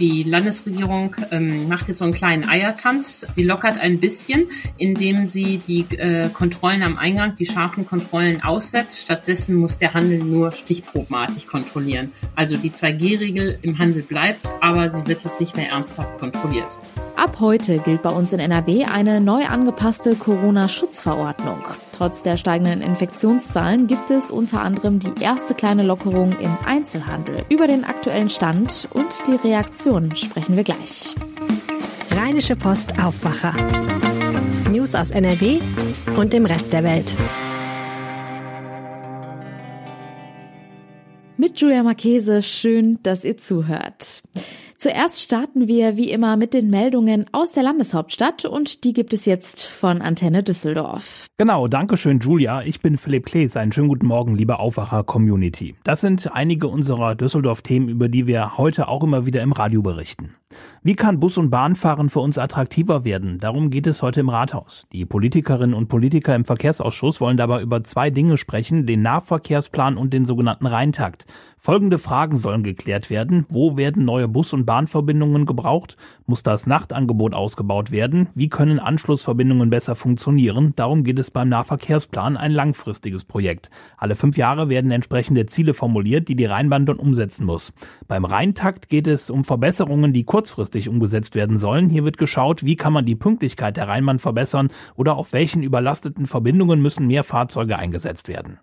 Die Landesregierung ähm, macht jetzt so einen kleinen Eiertanz. Sie lockert ein bisschen, indem sie die äh, Kontrollen am Eingang, die scharfen Kontrollen aussetzt. Stattdessen muss der Handel nur stichprobenartig kontrollieren. Also die 2G-Regel im Handel bleibt, aber sie wird jetzt nicht mehr ernsthaft kontrolliert. Ab heute gilt bei uns in NRW eine neu angepasste Corona-Schutzverordnung. Trotz der steigenden Infektionszahlen gibt es unter anderem die erste kleine Lockerung im Einzelhandel. Über den aktuellen Stand und die Reaktion sprechen wir gleich. Rheinische Post Aufwacher. News aus NRW und dem Rest der Welt. Mit Julia Marchese, schön, dass ihr zuhört. Zuerst starten wir wie immer mit den Meldungen aus der Landeshauptstadt und die gibt es jetzt von Antenne Düsseldorf. Genau, danke schön, Julia. Ich bin Philipp Klees. Einen schönen guten Morgen, liebe Aufwacher-Community. Das sind einige unserer Düsseldorf-Themen, über die wir heute auch immer wieder im Radio berichten. Wie kann Bus- und Bahnfahren für uns attraktiver werden? Darum geht es heute im Rathaus. Die Politikerinnen und Politiker im Verkehrsausschuss wollen dabei über zwei Dinge sprechen, den Nahverkehrsplan und den sogenannten Rheintakt. Folgende Fragen sollen geklärt werden. Wo werden neue Bus- und Bahnverbindungen gebraucht? Muss das Nachtangebot ausgebaut werden? Wie können Anschlussverbindungen besser funktionieren? Darum geht es beim Nahverkehrsplan, ein langfristiges Projekt. Alle fünf Jahre werden entsprechende Ziele formuliert, die die Rheinbahn dann umsetzen muss. Beim Rheintakt geht es um Verbesserungen, die kurzfristig umgesetzt werden sollen. Hier wird geschaut, wie kann man die Pünktlichkeit der Rheinbahn verbessern oder auf welchen überlasteten Verbindungen müssen mehr Fahrzeuge eingesetzt werden.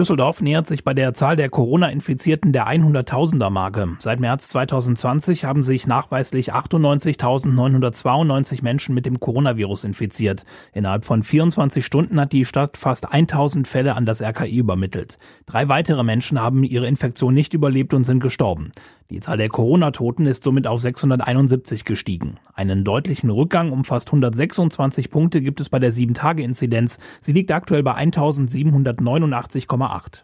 Düsseldorf nähert sich bei der Zahl der Corona-Infizierten der 100.000er Marke. Seit März 2020 haben sich nachweislich 98.992 Menschen mit dem Coronavirus infiziert. Innerhalb von 24 Stunden hat die Stadt fast 1000 Fälle an das RKI übermittelt. Drei weitere Menschen haben ihre Infektion nicht überlebt und sind gestorben. Die Zahl der Corona-Toten ist somit auf 671 gestiegen. Einen deutlichen Rückgang um fast 126 Punkte gibt es bei der 7-Tage-Inzidenz. Sie liegt aktuell bei 1789,8.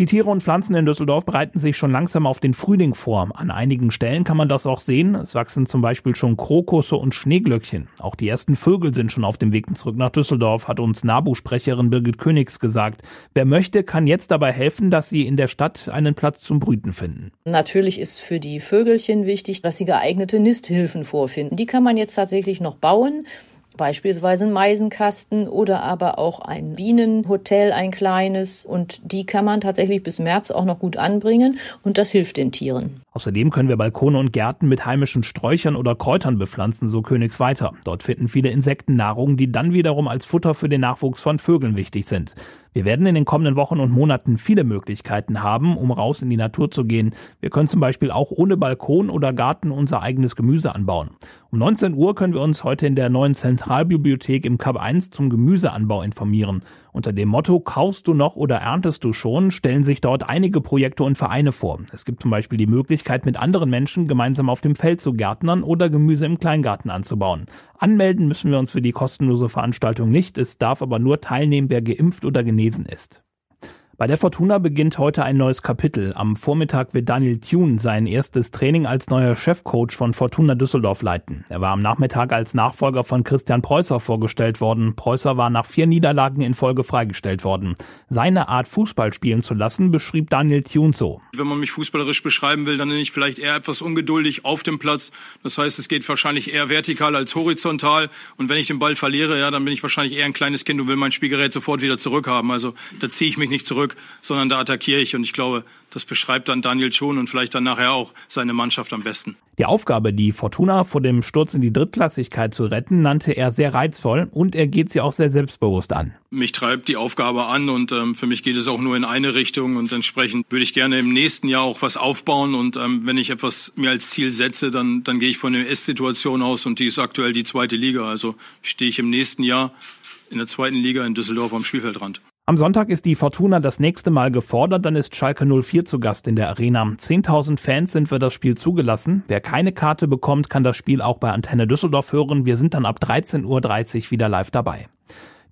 Die Tiere und Pflanzen in Düsseldorf bereiten sich schon langsam auf den Frühling vor. An einigen Stellen kann man das auch sehen. Es wachsen zum Beispiel schon Krokusse und Schneeglöckchen. Auch die ersten Vögel sind schon auf dem Weg zurück nach Düsseldorf, hat uns Nabu-Sprecherin Birgit Königs gesagt. Wer möchte, kann jetzt dabei helfen, dass sie in der Stadt einen Platz zum Brüten finden. Natürlich ist für die Vögelchen wichtig, dass sie geeignete Nisthilfen vorfinden. Die kann man jetzt tatsächlich noch bauen beispielsweise ein Meisenkasten oder aber auch ein Bienenhotel, ein kleines. Und die kann man tatsächlich bis März auch noch gut anbringen und das hilft den Tieren. Außerdem können wir Balkone und Gärten mit heimischen Sträuchern oder Kräutern bepflanzen, so Königs weiter. Dort finden viele Insekten Nahrung, die dann wiederum als Futter für den Nachwuchs von Vögeln wichtig sind. Wir werden in den kommenden Wochen und Monaten viele Möglichkeiten haben, um raus in die Natur zu gehen. Wir können zum Beispiel auch ohne Balkon oder Garten unser eigenes Gemüse anbauen. Um 19 Uhr können wir uns heute in der neuen Zentralbibliothek im Kap 1 zum Gemüseanbau informieren. Unter dem Motto Kaufst du noch oder erntest du schon stellen sich dort einige Projekte und Vereine vor. Es gibt zum Beispiel die Möglichkeit, mit anderen Menschen gemeinsam auf dem Feld zu gärtnern oder Gemüse im Kleingarten anzubauen. Anmelden müssen wir uns für die kostenlose Veranstaltung nicht. Es darf aber nur teilnehmen, wer geimpft oder genesen ist. Bei der Fortuna beginnt heute ein neues Kapitel. Am Vormittag wird Daniel Thune sein erstes Training als neuer Chefcoach von Fortuna Düsseldorf leiten. Er war am Nachmittag als Nachfolger von Christian Preußer vorgestellt worden. Preußer war nach vier Niederlagen in Folge freigestellt worden. Seine Art Fußball spielen zu lassen beschrieb Daniel Thune so. Wenn man mich fußballerisch beschreiben will, dann nenne ich vielleicht eher etwas ungeduldig auf dem Platz. Das heißt, es geht wahrscheinlich eher vertikal als horizontal. Und wenn ich den Ball verliere, ja, dann bin ich wahrscheinlich eher ein kleines Kind und will mein Spielgerät sofort wieder zurückhaben. Also da ziehe ich mich nicht zurück zurück, sondern da attackiere ich. Und ich glaube, das beschreibt dann Daniel schon und vielleicht dann nachher auch seine Mannschaft am besten. Die Aufgabe, die Fortuna vor dem Sturz in die Drittklassigkeit zu retten, nannte er sehr reizvoll und er geht sie auch sehr selbstbewusst an. Mich treibt die Aufgabe an und ähm, für mich geht es auch nur in eine Richtung und entsprechend würde ich gerne im nächsten Jahr auch was aufbauen und ähm, wenn ich etwas mir als Ziel setze, dann, dann gehe ich von der Ist-Situation aus und die ist aktuell die zweite Liga. Also stehe ich im nächsten Jahr in der zweiten Liga in Düsseldorf am Spielfeldrand. Am Sonntag ist die Fortuna das nächste Mal gefordert, dann ist Schalke 04 zu Gast in der Arena. 10.000 Fans sind für das Spiel zugelassen. Wer keine Karte bekommt, kann das Spiel auch bei Antenne Düsseldorf hören. Wir sind dann ab 13.30 Uhr wieder live dabei.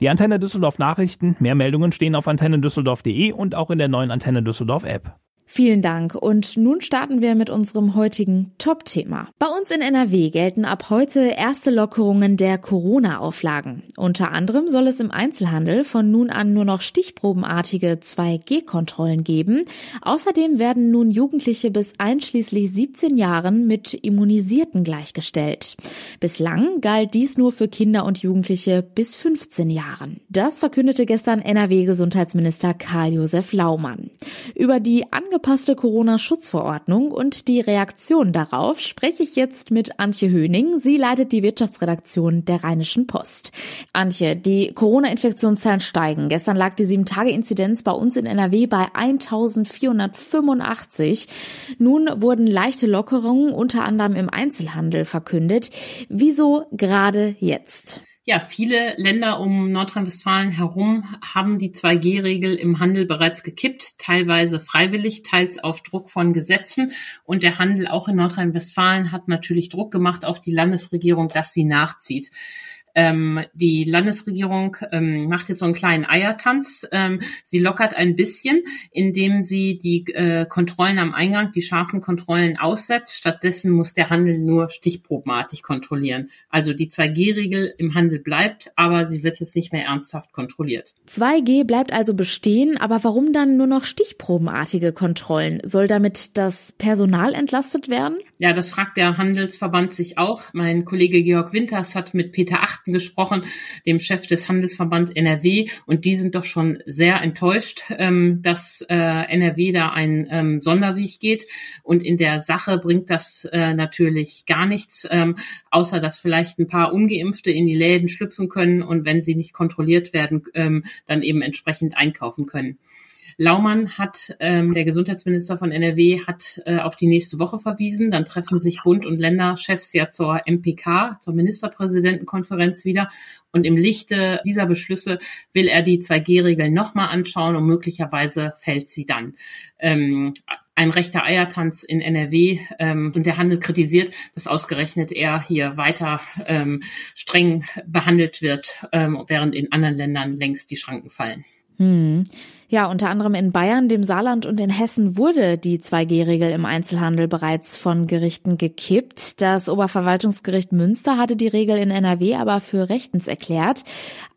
Die Antenne Düsseldorf Nachrichten, mehr Meldungen stehen auf antennedüsseldorf.de und auch in der neuen Antenne Düsseldorf App. Vielen Dank. Und nun starten wir mit unserem heutigen Top-Thema. Bei uns in NRW gelten ab heute erste Lockerungen der Corona-Auflagen. Unter anderem soll es im Einzelhandel von nun an nur noch stichprobenartige 2G-Kontrollen geben. Außerdem werden nun Jugendliche bis einschließlich 17 Jahren mit Immunisierten gleichgestellt. Bislang galt dies nur für Kinder und Jugendliche bis 15 Jahren. Das verkündete gestern NRW-Gesundheitsminister Karl-Josef Laumann. Über die angepasste Corona-Schutzverordnung und die Reaktion darauf spreche ich jetzt mit Antje Höning. Sie leitet die Wirtschaftsredaktion der Rheinischen Post. Antje, die Corona-Infektionszahlen steigen. Gestern lag die 7-Tage-Inzidenz bei uns in NRW bei 1485. Nun wurden leichte Lockerungen unter anderem im Einzelhandel verkündet. Wieso gerade jetzt? Ja, viele Länder um Nordrhein-Westfalen herum haben die 2G-Regel im Handel bereits gekippt, teilweise freiwillig, teils auf Druck von Gesetzen. Und der Handel auch in Nordrhein-Westfalen hat natürlich Druck gemacht auf die Landesregierung, dass sie nachzieht. Ähm, die Landesregierung ähm, macht jetzt so einen kleinen Eiertanz. Ähm, sie lockert ein bisschen, indem sie die äh, Kontrollen am Eingang, die scharfen Kontrollen aussetzt. Stattdessen muss der Handel nur stichprobenartig kontrollieren. Also die 2G-Regel im Handel bleibt, aber sie wird jetzt nicht mehr ernsthaft kontrolliert. 2G bleibt also bestehen, aber warum dann nur noch stichprobenartige Kontrollen? Soll damit das Personal entlastet werden? Ja, das fragt der Handelsverband sich auch. Mein Kollege Georg Winters hat mit Peter Gutachten gesprochen, dem Chef des Handelsverband NRW, und die sind doch schon sehr enttäuscht, ähm, dass äh, NRW da einen ähm, Sonderweg geht. Und in der Sache bringt das äh, natürlich gar nichts, ähm, außer dass vielleicht ein paar Ungeimpfte in die Läden schlüpfen können und wenn sie nicht kontrolliert werden, ähm, dann eben entsprechend einkaufen können. Laumann hat, ähm, der Gesundheitsminister von NRW, hat äh, auf die nächste Woche verwiesen. Dann treffen sich Bund und Länderchefs ja zur MPK, zur Ministerpräsidentenkonferenz wieder. Und im Lichte dieser Beschlüsse will er die 2G-Regeln nochmal anschauen und möglicherweise fällt sie dann. Ähm, ein rechter Eiertanz in NRW ähm, und der Handel kritisiert, dass ausgerechnet er hier weiter ähm, streng behandelt wird, ähm, während in anderen Ländern längst die Schranken fallen. Hm. Ja, unter anderem in Bayern, dem Saarland und in Hessen wurde die 2G-Regel im Einzelhandel bereits von Gerichten gekippt. Das Oberverwaltungsgericht Münster hatte die Regel in NRW aber für rechtens erklärt.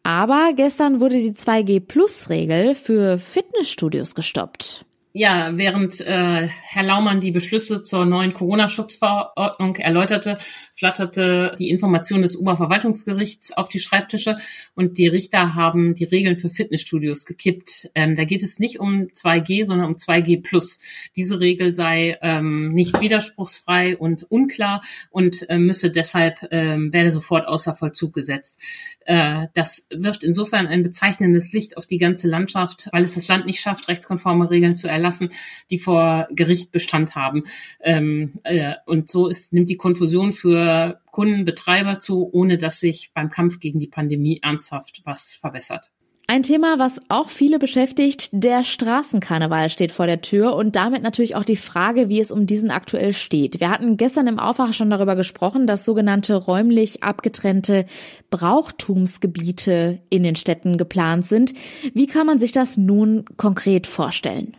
Aber gestern wurde die 2G-Plus-Regel für Fitnessstudios gestoppt. Ja, während äh, Herr Laumann die Beschlüsse zur neuen Corona-Schutzverordnung erläuterte, flatterte die Information des Oberverwaltungsgerichts auf die Schreibtische und die Richter haben die Regeln für Fitnessstudios gekippt. Ähm, da geht es nicht um 2G, sondern um 2G plus. Diese Regel sei ähm, nicht widerspruchsfrei und unklar und äh, müsse deshalb ähm, werde sofort außer Vollzug gesetzt. Äh, das wirft insofern ein bezeichnendes Licht auf die ganze Landschaft, weil es das Land nicht schafft, rechtskonforme Regeln zu erlassen, die vor Gericht Bestand haben. Ähm, äh, und so ist, nimmt die Konfusion für Kunden, Betreiber zu, ohne dass sich beim Kampf gegen die Pandemie ernsthaft was verbessert. Ein Thema, was auch viele beschäftigt, der Straßenkarneval steht vor der Tür und damit natürlich auch die Frage, wie es um diesen aktuell steht. Wir hatten gestern im Aufwacher schon darüber gesprochen, dass sogenannte räumlich abgetrennte Brauchtumsgebiete in den Städten geplant sind. Wie kann man sich das nun konkret vorstellen?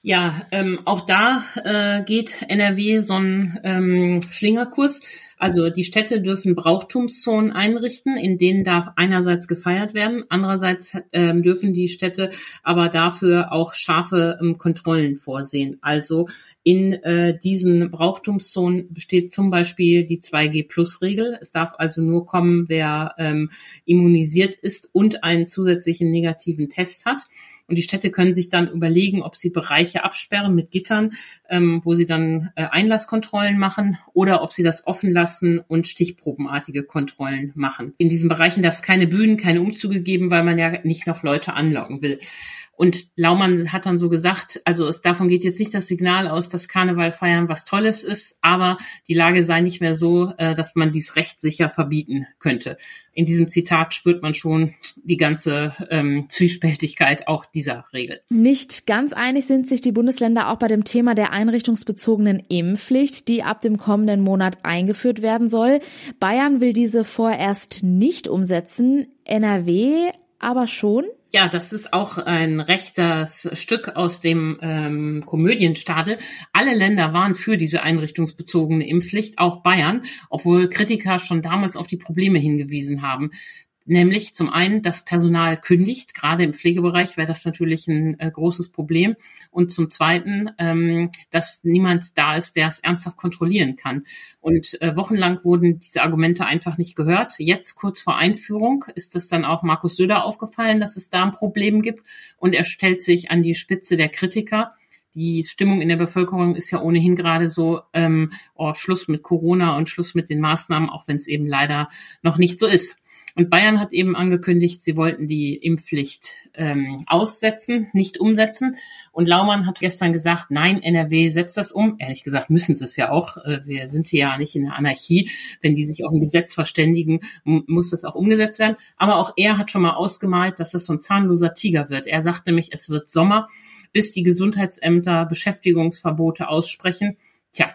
Ja, ähm, auch da äh, geht NRW so ein ähm, Schlingerkurs. Also die Städte dürfen Brauchtumszonen einrichten, in denen darf einerseits gefeiert werden, andererseits ähm, dürfen die Städte aber dafür auch scharfe ähm, Kontrollen vorsehen. Also in äh, diesen Brauchtumszonen besteht zum Beispiel die 2G-Plus-Regel. Es darf also nur kommen, wer ähm, immunisiert ist und einen zusätzlichen negativen Test hat. Und die Städte können sich dann überlegen, ob sie Bereiche absperren mit Gittern, ähm, wo sie dann äh, Einlasskontrollen machen oder ob sie das offen lassen und stichprobenartige Kontrollen machen. In diesen Bereichen darf es keine Bühnen, keine Umzüge geben, weil man ja nicht noch Leute anlocken will. Und Laumann hat dann so gesagt, also es, davon geht jetzt nicht das Signal aus, dass Karneval feiern was Tolles ist, aber die Lage sei nicht mehr so, äh, dass man dies rechtssicher verbieten könnte. In diesem Zitat spürt man schon die ganze ähm, Zwiespältigkeit auch dieser Regel. Nicht ganz einig sind sich die Bundesländer auch bei dem Thema der einrichtungsbezogenen Impfpflicht, die ab dem kommenden Monat eingeführt werden soll. Bayern will diese vorerst nicht umsetzen, NRW aber schon. Ja, das ist auch ein rechtes Stück aus dem ähm, Komödienstadel. Alle Länder waren für diese einrichtungsbezogene Impfpflicht, auch Bayern, obwohl Kritiker schon damals auf die Probleme hingewiesen haben. Nämlich zum einen, das Personal kündigt, gerade im Pflegebereich wäre das natürlich ein äh, großes Problem. Und zum zweiten, ähm, dass niemand da ist, der es ernsthaft kontrollieren kann. Und äh, wochenlang wurden diese Argumente einfach nicht gehört. Jetzt kurz vor Einführung ist es dann auch Markus Söder aufgefallen, dass es da ein Problem gibt. Und er stellt sich an die Spitze der Kritiker die Stimmung in der Bevölkerung ist ja ohnehin gerade so, ähm, oh, Schluss mit Corona und Schluss mit den Maßnahmen, auch wenn es eben leider noch nicht so ist. Und Bayern hat eben angekündigt, sie wollten die Impfpflicht ähm, aussetzen, nicht umsetzen. Und Laumann hat gestern gesagt, nein, NRW setzt das um. Ehrlich gesagt müssen sie es ja auch. Äh, wir sind hier ja nicht in der Anarchie. Wenn die sich auf ein Gesetz verständigen, muss das auch umgesetzt werden. Aber auch er hat schon mal ausgemalt, dass es so ein zahnloser Tiger wird. Er sagt nämlich, es wird Sommer, bis die Gesundheitsämter Beschäftigungsverbote aussprechen. Tja,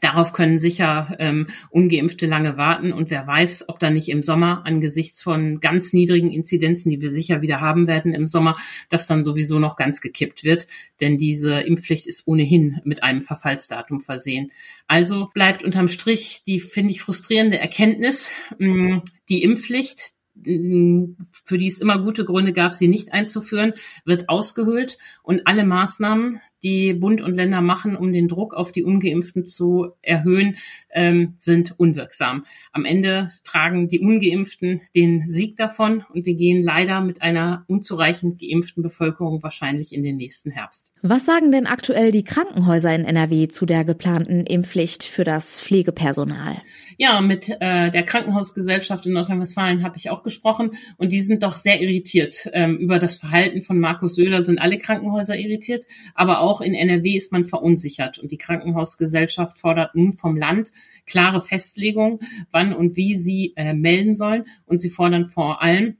Darauf können sicher ähm, ungeimpfte lange warten und wer weiß, ob da nicht im Sommer angesichts von ganz niedrigen Inzidenzen, die wir sicher wieder haben werden im Sommer, das dann sowieso noch ganz gekippt wird, denn diese Impfpflicht ist ohnehin mit einem Verfallsdatum versehen. Also bleibt unterm Strich die, finde ich, frustrierende Erkenntnis, mh, die Impfpflicht, für die es immer gute Gründe gab, sie nicht einzuführen, wird ausgehöhlt und alle Maßnahmen, die Bund und Länder machen, um den Druck auf die Ungeimpften zu erhöhen, ähm, sind unwirksam. Am Ende tragen die Ungeimpften den Sieg davon und wir gehen leider mit einer unzureichend geimpften Bevölkerung wahrscheinlich in den nächsten Herbst. Was sagen denn aktuell die Krankenhäuser in NRW zu der geplanten Impfpflicht für das Pflegepersonal? Ja, mit äh, der Krankenhausgesellschaft in Nordrhein-Westfalen habe ich auch gesprochen und die sind doch sehr irritiert ähm, über das Verhalten von Markus Söder. Sind alle Krankenhäuser irritiert, aber auch in NRW ist man verunsichert und die Krankenhausgesellschaft fordert nun vom Land klare Festlegungen, wann und wie sie äh, melden sollen und sie fordern vor allem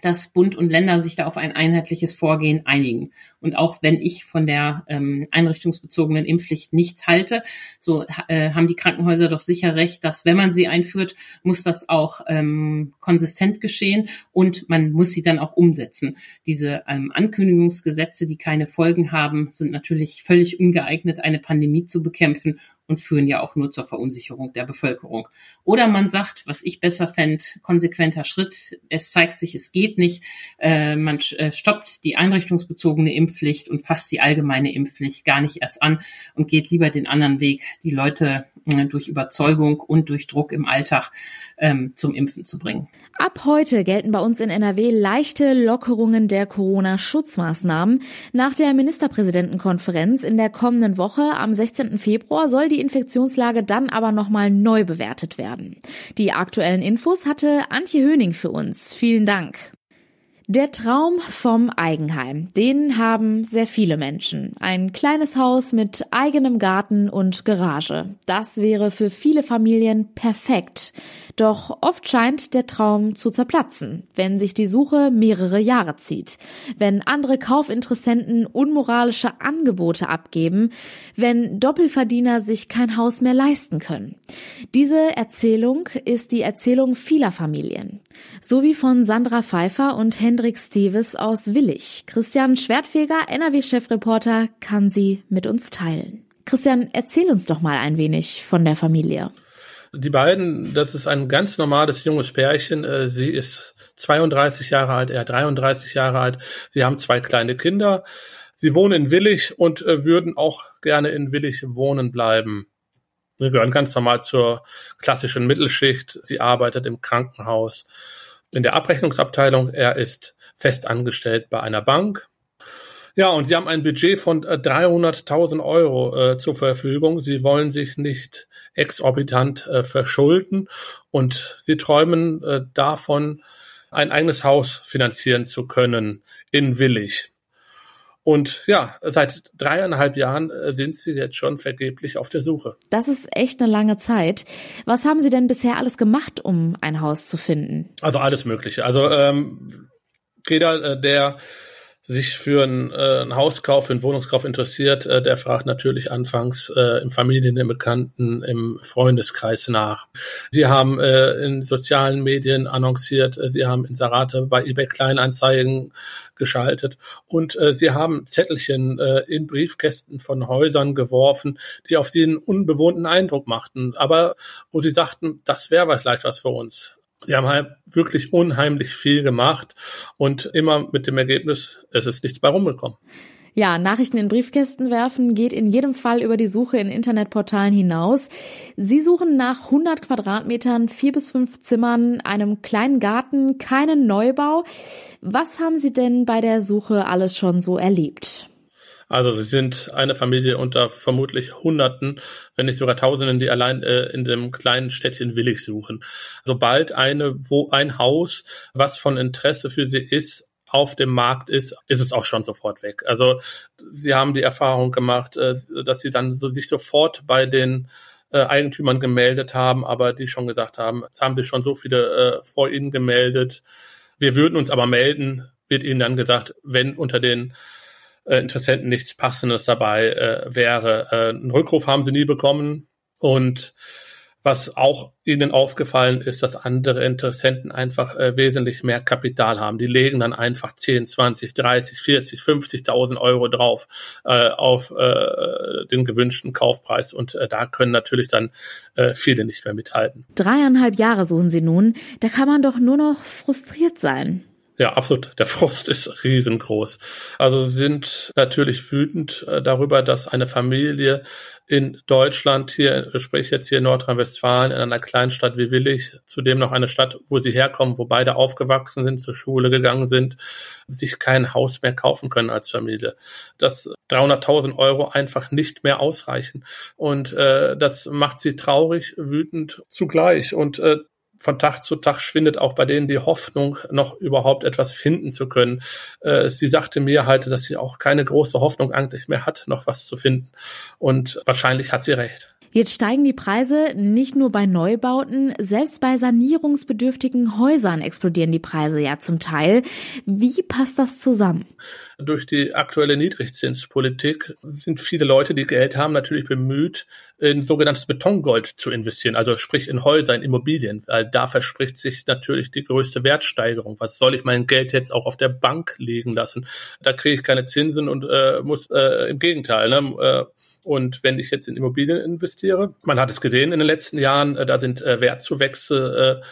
dass Bund und Länder sich da auf ein einheitliches Vorgehen einigen. Und auch wenn ich von der ähm, einrichtungsbezogenen Impfpflicht nichts halte, so äh, haben die Krankenhäuser doch sicher recht, dass wenn man sie einführt, muss das auch ähm, konsistent geschehen und man muss sie dann auch umsetzen. Diese ähm, Ankündigungsgesetze, die keine Folgen haben, sind natürlich völlig ungeeignet, eine Pandemie zu bekämpfen und führen ja auch nur zur Verunsicherung der Bevölkerung. Oder man sagt, was ich besser fände, konsequenter Schritt, es zeigt sich, es geht nicht, äh, man äh, stoppt die einrichtungsbezogene Impfpflicht und fasst die allgemeine Impfpflicht gar nicht erst an und geht lieber den anderen Weg, die Leute äh, durch Überzeugung und durch Druck im Alltag ähm, zum Impfen zu bringen. Ab heute gelten bei uns in NRW leichte Lockerungen der Corona-Schutzmaßnahmen. Nach der Ministerpräsidentenkonferenz in der kommenden Woche am 16. Februar soll die Infektionslage dann aber nochmal neu bewertet werden. Die aktuellen Infos hatte Antje Höning für uns. Vielen Dank. Der Traum vom Eigenheim, den haben sehr viele Menschen. Ein kleines Haus mit eigenem Garten und Garage. Das wäre für viele Familien perfekt. Doch oft scheint der Traum zu zerplatzen, wenn sich die Suche mehrere Jahre zieht, wenn andere Kaufinteressenten unmoralische Angebote abgeben, wenn Doppelverdiener sich kein Haus mehr leisten können. Diese Erzählung ist die Erzählung vieler Familien. So wie von Sandra Pfeiffer und Hendrik Steves aus Willig. Christian Schwertfeger, NRW-Chefreporter, kann sie mit uns teilen. Christian, erzähl uns doch mal ein wenig von der Familie. Die beiden, das ist ein ganz normales junges Pärchen. Äh, sie ist 32 Jahre alt, er 33 Jahre alt. Sie haben zwei kleine Kinder. Sie wohnen in Willig und äh, würden auch gerne in Willig wohnen bleiben. Sie gehören ganz normal zur klassischen Mittelschicht. Sie arbeitet im Krankenhaus in der Abrechnungsabteilung. Er ist fest angestellt bei einer Bank. Ja, und sie haben ein Budget von 300.000 äh, Euro äh, zur Verfügung. Sie wollen sich nicht exorbitant äh, verschulden und sie träumen äh, davon, ein eigenes Haus finanzieren zu können in Willig. Und ja, seit dreieinhalb Jahren äh, sind Sie jetzt schon vergeblich auf der Suche. Das ist echt eine lange Zeit. Was haben Sie denn bisher alles gemacht, um ein Haus zu finden? Also alles Mögliche. Also ähm, jeder, äh, der sich für einen, äh, einen Hauskauf, für einen Wohnungskauf interessiert, äh, der fragt natürlich anfangs äh, im Familien, im Bekannten, im Freundeskreis nach. Sie haben äh, in sozialen Medien annonciert, äh, sie haben Inserate bei eBay Kleinanzeigen geschaltet und äh, sie haben Zettelchen äh, in Briefkästen von Häusern geworfen, die auf sie einen unbewohnten Eindruck machten, aber wo sie sagten, das wäre vielleicht was für uns. Die haben halt wirklich unheimlich viel gemacht und immer mit dem Ergebnis, es ist nichts bei rumgekommen. Ja, Nachrichten in Briefkästen werfen geht in jedem Fall über die Suche in Internetportalen hinaus. Sie suchen nach 100 Quadratmetern, vier bis fünf Zimmern, einem kleinen Garten, keinen Neubau. Was haben Sie denn bei der Suche alles schon so erlebt? Also sie sind eine Familie unter vermutlich Hunderten, wenn nicht sogar Tausenden, die allein äh, in dem kleinen Städtchen Willig suchen. Sobald eine, wo ein Haus, was von Interesse für sie ist, auf dem Markt ist, ist es auch schon sofort weg. Also sie haben die Erfahrung gemacht, äh, dass sie dann so, sich sofort bei den äh, Eigentümern gemeldet haben, aber die schon gesagt haben, es haben sich schon so viele äh, vor ihnen gemeldet. Wir würden uns aber melden, wird ihnen dann gesagt, wenn unter den äh, Interessenten nichts Passendes dabei äh, wäre. Äh, einen Rückruf haben sie nie bekommen und was auch ihnen aufgefallen ist, dass andere Interessenten einfach äh, wesentlich mehr Kapital haben. Die legen dann einfach 10, 20, 30, 40, 50.000 Euro drauf äh, auf äh, den gewünschten Kaufpreis. Und äh, da können natürlich dann äh, viele nicht mehr mithalten. Dreieinhalb Jahre suchen sie nun. Da kann man doch nur noch frustriert sein. Ja, absolut. Der Frust ist riesengroß. Also sind natürlich wütend äh, darüber, dass eine Familie in Deutschland hier, sprich jetzt hier in Nordrhein-Westfalen, in einer Kleinstadt wie Willig, zudem noch eine Stadt, wo sie herkommen, wo beide aufgewachsen sind, zur Schule gegangen sind, sich kein Haus mehr kaufen können als Familie. Dass 300.000 Euro einfach nicht mehr ausreichen. Und äh, das macht sie traurig, wütend zugleich. Und äh, von Tag zu Tag schwindet auch bei denen die Hoffnung, noch überhaupt etwas finden zu können. Äh, sie sagte mir halt, dass sie auch keine große Hoffnung eigentlich mehr hat, noch was zu finden. Und wahrscheinlich hat sie recht. Jetzt steigen die Preise nicht nur bei Neubauten, selbst bei sanierungsbedürftigen Häusern explodieren die Preise ja zum Teil. Wie passt das zusammen? Durch die aktuelle Niedrigzinspolitik sind viele Leute, die Geld haben, natürlich bemüht, in sogenanntes Betongold zu investieren, also sprich in Häuser, in Immobilien, weil da verspricht sich natürlich die größte Wertsteigerung. Was soll ich mein Geld jetzt auch auf der Bank legen lassen? Da kriege ich keine Zinsen und äh, muss äh, im Gegenteil. Ne? Äh, und wenn ich jetzt in Immobilien investiere, man hat es gesehen in den letzten Jahren, äh, da sind äh, Wertzuwächse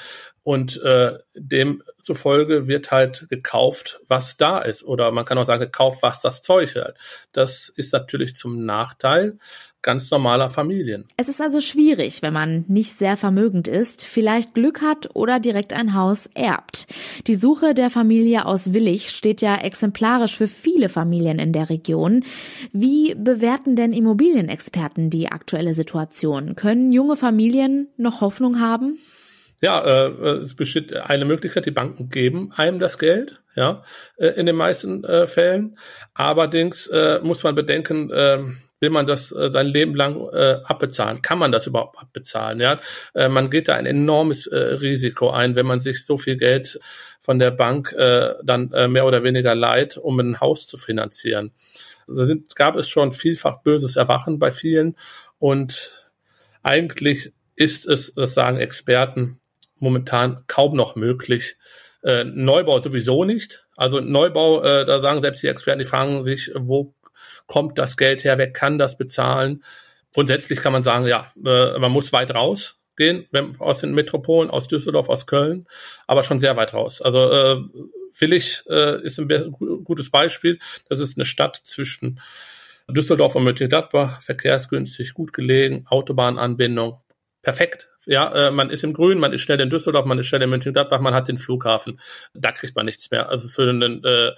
und äh, demzufolge wird halt gekauft, was da ist. Oder man kann auch sagen, gekauft, was das Zeug hat. Das ist natürlich zum Nachteil ganz normaler Familien. Es ist also schwierig, wenn man nicht sehr vermögend ist, vielleicht Glück hat oder direkt ein Haus erbt. Die Suche der Familie aus Willig steht ja exemplarisch für viele Familien in der Region. Wie bewerten denn Immobilienexperten die aktuelle Situation? Können junge Familien noch Hoffnung haben? Ja, äh, es besteht eine Möglichkeit, die Banken geben einem das Geld, ja, äh, in den meisten äh, Fällen. Allerdings äh, muss man bedenken, äh, will man das äh, sein Leben lang äh, abbezahlen? Kann man das überhaupt abbezahlen? Ja, äh, man geht da ein enormes äh, Risiko ein, wenn man sich so viel Geld von der Bank äh, dann äh, mehr oder weniger leiht, um ein Haus zu finanzieren. Da sind, gab es schon vielfach böses Erwachen bei vielen und eigentlich ist es, das sagen Experten, momentan kaum noch möglich. Äh, Neubau sowieso nicht. Also Neubau, äh, da sagen selbst die Experten, die fragen sich, wo kommt das Geld her, wer kann das bezahlen. Grundsätzlich kann man sagen, ja, äh, man muss weit raus gehen, wenn, aus den Metropolen, aus Düsseldorf, aus Köln, aber schon sehr weit raus. Also äh, Willig äh, ist ein gutes Beispiel. Das ist eine Stadt zwischen Düsseldorf und Mönchengladbach, verkehrsgünstig, gut gelegen, Autobahnanbindung, perfekt. Ja, äh, man ist im Grün, man ist schnell in Düsseldorf, man ist schnell in Mönchengladbach, man hat den Flughafen. Da kriegt man nichts mehr. Also für einen äh,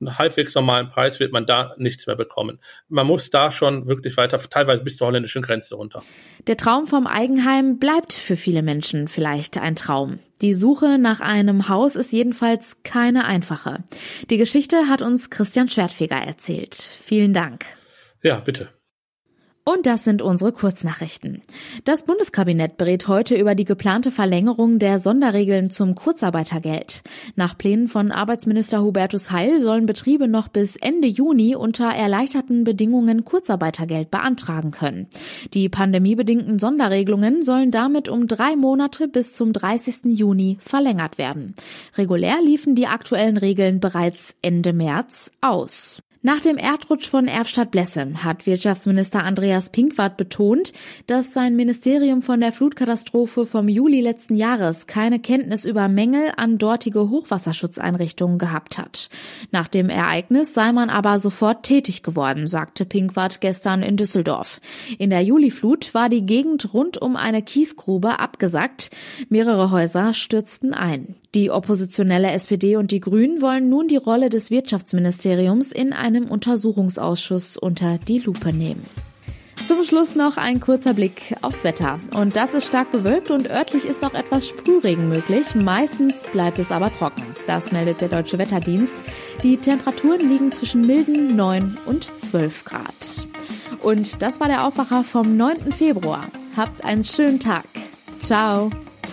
einen halbwegs normalen Preis wird man da nichts mehr bekommen. Man muss da schon wirklich weiter, teilweise bis zur holländischen Grenze runter. Der Traum vom Eigenheim bleibt für viele Menschen vielleicht ein Traum. Die Suche nach einem Haus ist jedenfalls keine einfache. Die Geschichte hat uns Christian Schwertfeger erzählt. Vielen Dank. Ja, bitte. Und das sind unsere Kurznachrichten. Das Bundeskabinett berät heute über die geplante Verlängerung der Sonderregeln zum Kurzarbeitergeld. Nach Plänen von Arbeitsminister Hubertus Heil sollen Betriebe noch bis Ende Juni unter erleichterten Bedingungen Kurzarbeitergeld beantragen können. Die pandemiebedingten Sonderregelungen sollen damit um drei Monate bis zum 30. Juni verlängert werden. Regulär liefen die aktuellen Regeln bereits Ende März aus. Nach dem Erdrutsch von Erfstadt-Blessem hat Wirtschaftsminister Andreas Pinkwart betont, dass sein Ministerium von der Flutkatastrophe vom Juli letzten Jahres keine Kenntnis über Mängel an dortige Hochwasserschutzeinrichtungen gehabt hat. Nach dem Ereignis sei man aber sofort tätig geworden, sagte Pinkwart gestern in Düsseldorf. In der Juliflut war die Gegend rund um eine Kiesgrube abgesackt. Mehrere Häuser stürzten ein. Die oppositionelle SPD und die Grünen wollen nun die Rolle des Wirtschaftsministeriums in einem Untersuchungsausschuss unter die Lupe nehmen. Zum Schluss noch ein kurzer Blick aufs Wetter. Und das ist stark bewölkt und örtlich ist noch etwas Sprühregen möglich. Meistens bleibt es aber trocken. Das meldet der Deutsche Wetterdienst. Die Temperaturen liegen zwischen milden 9 und 12 Grad. Und das war der Aufwacher vom 9. Februar. Habt einen schönen Tag. Ciao.